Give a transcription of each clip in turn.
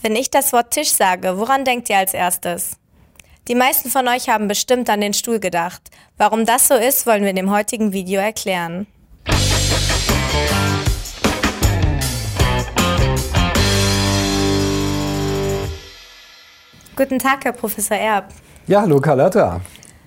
Wenn ich das Wort Tisch sage, woran denkt ihr als erstes? Die meisten von euch haben bestimmt an den Stuhl gedacht. Warum das so ist, wollen wir in dem heutigen Video erklären. Guten Tag, Herr Professor Erb. Ja, hallo Carlotta.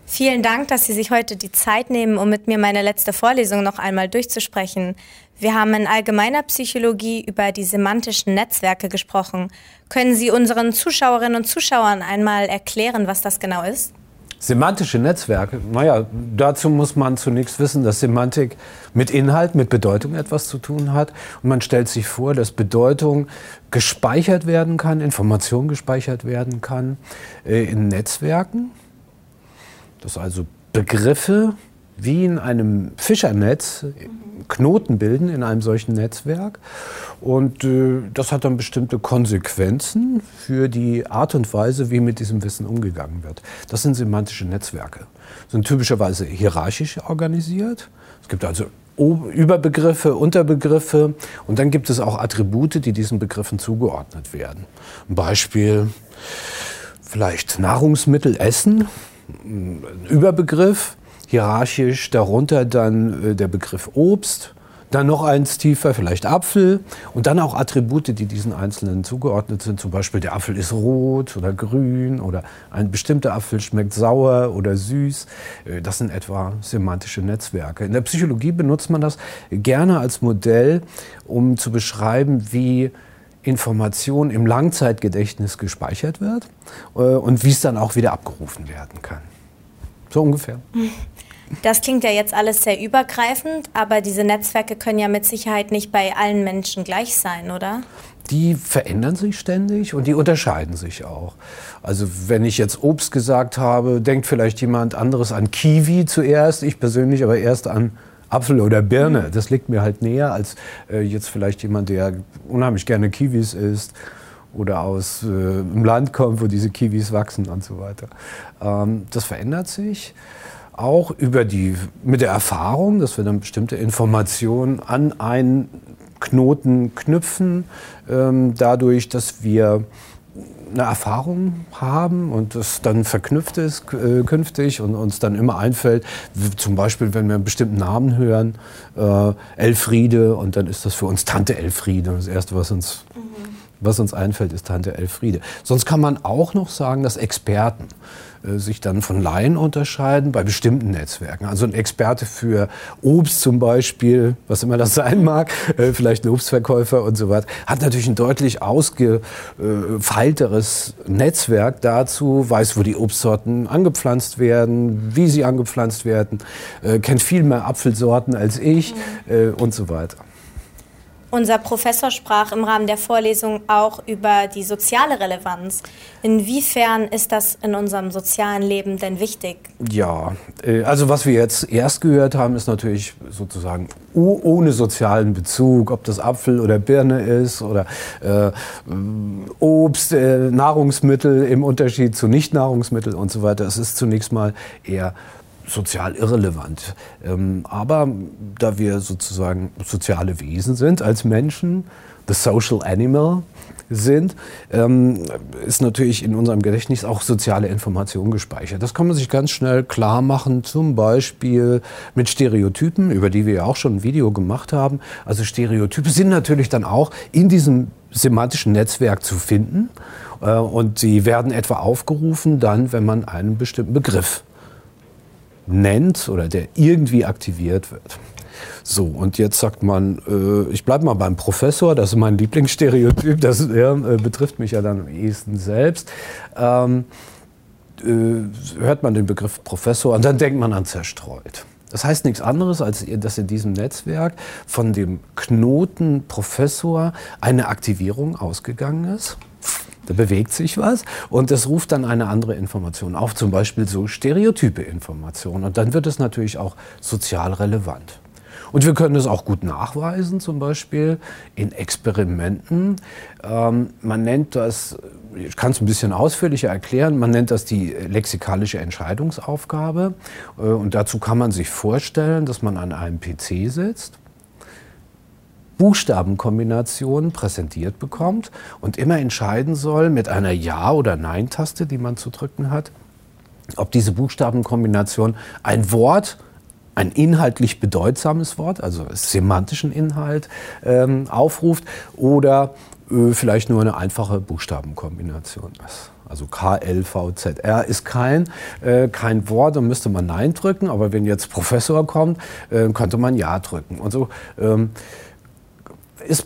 Vielen Dank, dass Sie sich heute die Zeit nehmen, um mit mir meine letzte Vorlesung noch einmal durchzusprechen. Wir haben in allgemeiner Psychologie über die semantischen Netzwerke gesprochen. Können Sie unseren Zuschauerinnen und Zuschauern einmal erklären, was das genau ist? Semantische Netzwerke, naja, dazu muss man zunächst wissen, dass Semantik mit Inhalt, mit Bedeutung etwas zu tun hat. Und man stellt sich vor, dass Bedeutung gespeichert werden kann, Information gespeichert werden kann äh, in Netzwerken dass also Begriffe wie in einem Fischernetz Knoten bilden in einem solchen Netzwerk. Und äh, das hat dann bestimmte Konsequenzen für die Art und Weise, wie mit diesem Wissen umgegangen wird. Das sind semantische Netzwerke. Sind typischerweise hierarchisch organisiert. Es gibt also Überbegriffe, Unterbegriffe und dann gibt es auch Attribute, die diesen Begriffen zugeordnet werden. Ein Beispiel vielleicht Nahrungsmittel essen ein Überbegriff, hierarchisch darunter dann äh, der Begriff Obst, dann noch eins tiefer, vielleicht Apfel und dann auch Attribute, die diesen Einzelnen zugeordnet sind. Zum Beispiel der Apfel ist rot oder grün oder ein bestimmter Apfel schmeckt sauer oder süß. Äh, das sind etwa semantische Netzwerke. In der Psychologie benutzt man das gerne als Modell, um zu beschreiben, wie Information im Langzeitgedächtnis gespeichert wird äh, und wie es dann auch wieder abgerufen werden kann. So ungefähr. Das klingt ja jetzt alles sehr übergreifend, aber diese Netzwerke können ja mit Sicherheit nicht bei allen Menschen gleich sein, oder? Die verändern sich ständig und die unterscheiden sich auch. Also wenn ich jetzt Obst gesagt habe, denkt vielleicht jemand anderes an Kiwi zuerst, ich persönlich aber erst an Apfel oder Birne. Das liegt mir halt näher als äh, jetzt vielleicht jemand, der unheimlich gerne Kiwis isst oder aus äh, dem Land kommt, wo diese Kiwis wachsen und so weiter. Ähm, das verändert sich auch über die, mit der Erfahrung, dass wir dann bestimmte Informationen an einen Knoten knüpfen, ähm, dadurch, dass wir eine Erfahrung haben und das dann verknüpft ist äh, künftig und uns dann immer einfällt, zum Beispiel, wenn wir einen bestimmten Namen hören, äh, Elfriede und dann ist das für uns Tante Elfriede. Das Erste, was uns, mhm. Was uns einfällt, ist Tante Elfriede. Sonst kann man auch noch sagen, dass Experten äh, sich dann von Laien unterscheiden bei bestimmten Netzwerken. Also ein Experte für Obst zum Beispiel, was immer das sein mag, äh, vielleicht ein Obstverkäufer und so weiter, hat natürlich ein deutlich ausgefeilteres Netzwerk dazu, weiß, wo die Obstsorten angepflanzt werden, wie sie angepflanzt werden, äh, kennt viel mehr Apfelsorten als ich mhm. und so weiter. Unser Professor sprach im Rahmen der Vorlesung auch über die soziale Relevanz. Inwiefern ist das in unserem sozialen Leben denn wichtig? Ja, äh, also was wir jetzt erst gehört haben, ist natürlich sozusagen ohne sozialen Bezug, ob das Apfel oder Birne ist oder äh, Obst, äh, Nahrungsmittel im Unterschied zu Nicht-Nahrungsmitteln und so weiter. Es ist zunächst mal eher sozial irrelevant. Ähm, aber da wir sozusagen soziale Wesen sind als Menschen, the social animal sind, ähm, ist natürlich in unserem Gedächtnis auch soziale Information gespeichert. Das kann man sich ganz schnell klar machen, zum Beispiel mit Stereotypen, über die wir ja auch schon ein Video gemacht haben. Also Stereotype sind natürlich dann auch in diesem semantischen Netzwerk zu finden äh, und sie werden etwa aufgerufen dann, wenn man einen bestimmten Begriff nennt oder der irgendwie aktiviert wird. So, und jetzt sagt man, äh, ich bleibe mal beim Professor, das ist mein Lieblingsstereotyp, das ja, äh, betrifft mich ja dann am ehesten selbst. Ähm, äh, hört man den Begriff Professor und dann denkt man an zerstreut. Das heißt nichts anderes, als dass in diesem Netzwerk von dem Knoten Professor eine Aktivierung ausgegangen ist. Da bewegt sich was und das ruft dann eine andere Information auf, zum Beispiel so stereotype Informationen. Und dann wird es natürlich auch sozial relevant. Und wir können es auch gut nachweisen, zum Beispiel in Experimenten. Ähm, man nennt das, ich kann es ein bisschen ausführlicher erklären, man nennt das die lexikalische Entscheidungsaufgabe. Äh, und dazu kann man sich vorstellen, dass man an einem PC sitzt Buchstabenkombinationen präsentiert bekommt und immer entscheiden soll mit einer Ja- oder Nein-Taste, die man zu drücken hat, ob diese Buchstabenkombination ein Wort, ein inhaltlich bedeutsames Wort, also semantischen Inhalt ähm, aufruft oder äh, vielleicht nur eine einfache Buchstabenkombination ist. Also K, L, V, Z, R ist kein, äh, kein Wort, dann müsste man Nein drücken, aber wenn jetzt Professor kommt, äh, könnte man Ja drücken. Und so ähm, ist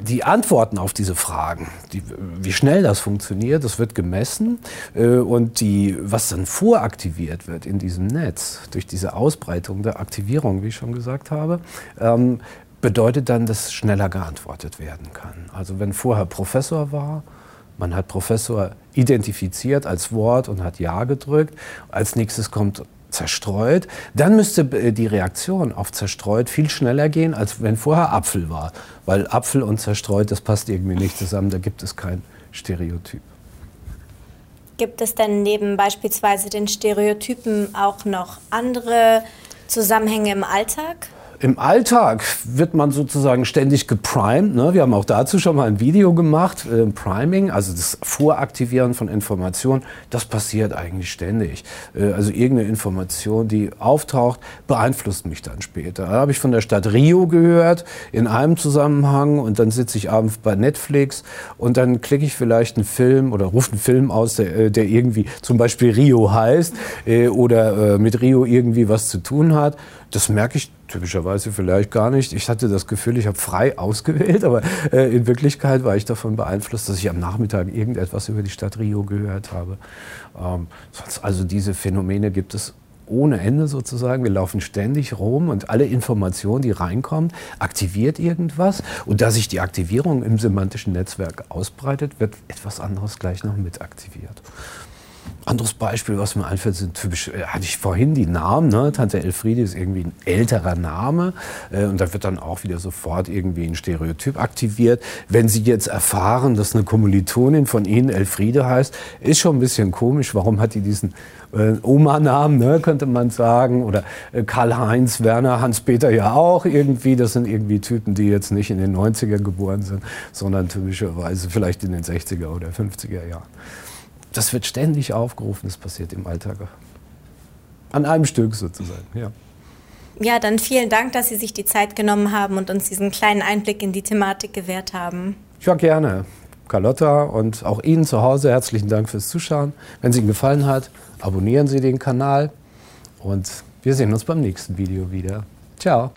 die Antworten auf diese Fragen, die, wie schnell das funktioniert, das wird gemessen äh, und die, was dann voraktiviert wird in diesem Netz durch diese Ausbreitung der Aktivierung, wie ich schon gesagt habe, ähm, bedeutet dann, dass schneller geantwortet werden kann. Also wenn vorher Professor war, man hat Professor identifiziert als Wort und hat Ja gedrückt, als nächstes kommt zerstreut, dann müsste äh, die Reaktion auf zerstreut viel schneller gehen, als wenn vorher Apfel war. Weil Apfel und zerstreut, das passt irgendwie nicht zusammen, da gibt es kein Stereotyp. Gibt es denn neben beispielsweise den Stereotypen auch noch andere Zusammenhänge im Alltag? Im Alltag wird man sozusagen ständig geprimed. Ne? Wir haben auch dazu schon mal ein Video gemacht, äh, Priming, also das Voraktivieren von Informationen. Das passiert eigentlich ständig. Äh, also irgendeine Information, die auftaucht, beeinflusst mich dann später. Da habe ich von der Stadt Rio gehört in einem Zusammenhang und dann sitze ich abends bei Netflix und dann klicke ich vielleicht einen Film oder rufe einen Film aus, der, äh, der irgendwie zum Beispiel Rio heißt äh, oder äh, mit Rio irgendwie was zu tun hat. Das merke ich typischerweise vielleicht gar nicht. Ich hatte das Gefühl, ich habe frei ausgewählt, aber äh, in Wirklichkeit war ich davon beeinflusst, dass ich am Nachmittag irgendetwas über die Stadt Rio gehört habe. Ähm, also diese Phänomene gibt es ohne Ende sozusagen. Wir laufen ständig rum und alle Informationen, die reinkommen, aktiviert irgendwas. Und da sich die Aktivierung im semantischen Netzwerk ausbreitet, wird etwas anderes gleich noch mit aktiviert. Anderes Beispiel, was mir einfällt, sind typisch, äh, hatte ich vorhin die Namen, ne? Tante Elfriede ist irgendwie ein älterer Name äh, und da wird dann auch wieder sofort irgendwie ein Stereotyp aktiviert. Wenn Sie jetzt erfahren, dass eine Kommilitonin von Ihnen Elfriede heißt, ist schon ein bisschen komisch, warum hat die diesen äh, Oma-Namen, ne, könnte man sagen, oder äh, Karl-Heinz, Werner, Hans-Peter ja auch irgendwie, das sind irgendwie Typen, die jetzt nicht in den 90er geboren sind, sondern typischerweise vielleicht in den 60er oder 50er Jahren das wird ständig aufgerufen, das passiert im Alltag. An einem Stück sozusagen, ja. Ja, dann vielen Dank, dass Sie sich die Zeit genommen haben und uns diesen kleinen Einblick in die Thematik gewährt haben. Ja, gerne. Carlotta und auch Ihnen zu Hause herzlichen Dank fürs Zuschauen. Wenn es Ihnen gefallen hat, abonnieren Sie den Kanal und wir sehen uns beim nächsten Video wieder. Ciao.